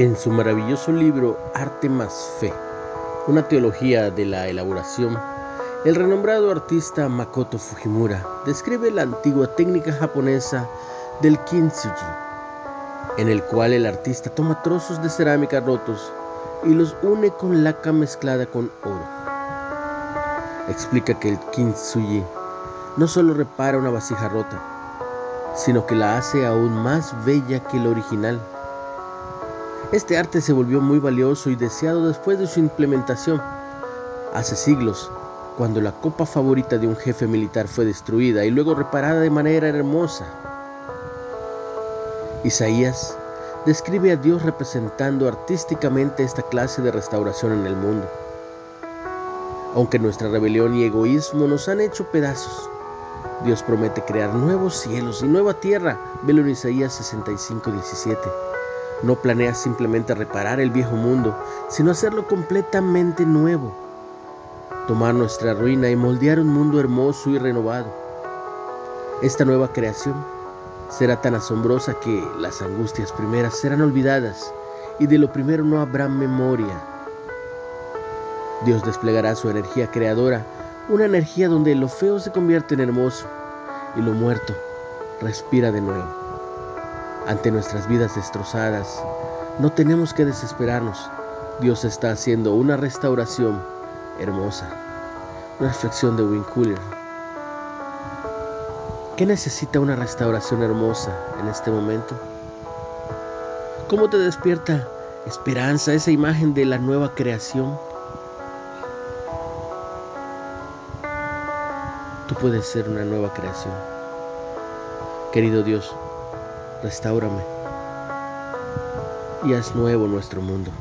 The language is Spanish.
En su maravilloso libro Arte más Fe, una teología de la elaboración, el renombrado artista Makoto Fujimura describe la antigua técnica japonesa del kintsugi, en el cual el artista toma trozos de cerámica rotos y los une con laca mezclada con oro. Explica que el kintsugi no solo repara una vasija rota, sino que la hace aún más bella que el original este arte se volvió muy valioso y deseado después de su implementación. Hace siglos, cuando la copa favorita de un jefe militar fue destruida y luego reparada de manera hermosa. Isaías describe a Dios representando artísticamente esta clase de restauración en el mundo. Aunque nuestra rebelión y egoísmo nos han hecho pedazos, Dios promete crear nuevos cielos y nueva tierra. Velo en Isaías 65, 17 no planea simplemente reparar el viejo mundo, sino hacerlo completamente nuevo. Tomar nuestra ruina y moldear un mundo hermoso y renovado. Esta nueva creación será tan asombrosa que las angustias primeras serán olvidadas y de lo primero no habrá memoria. Dios desplegará su energía creadora, una energía donde lo feo se convierte en hermoso y lo muerto respira de nuevo ante nuestras vidas destrozadas, no tenemos que desesperarnos. Dios está haciendo una restauración hermosa. Una reflexión de Winculler. ¿Qué necesita una restauración hermosa en este momento? ¿Cómo te despierta esperanza esa imagen de la nueva creación? Tú puedes ser una nueva creación. Querido Dios, Restáurame y haz nuevo nuestro mundo.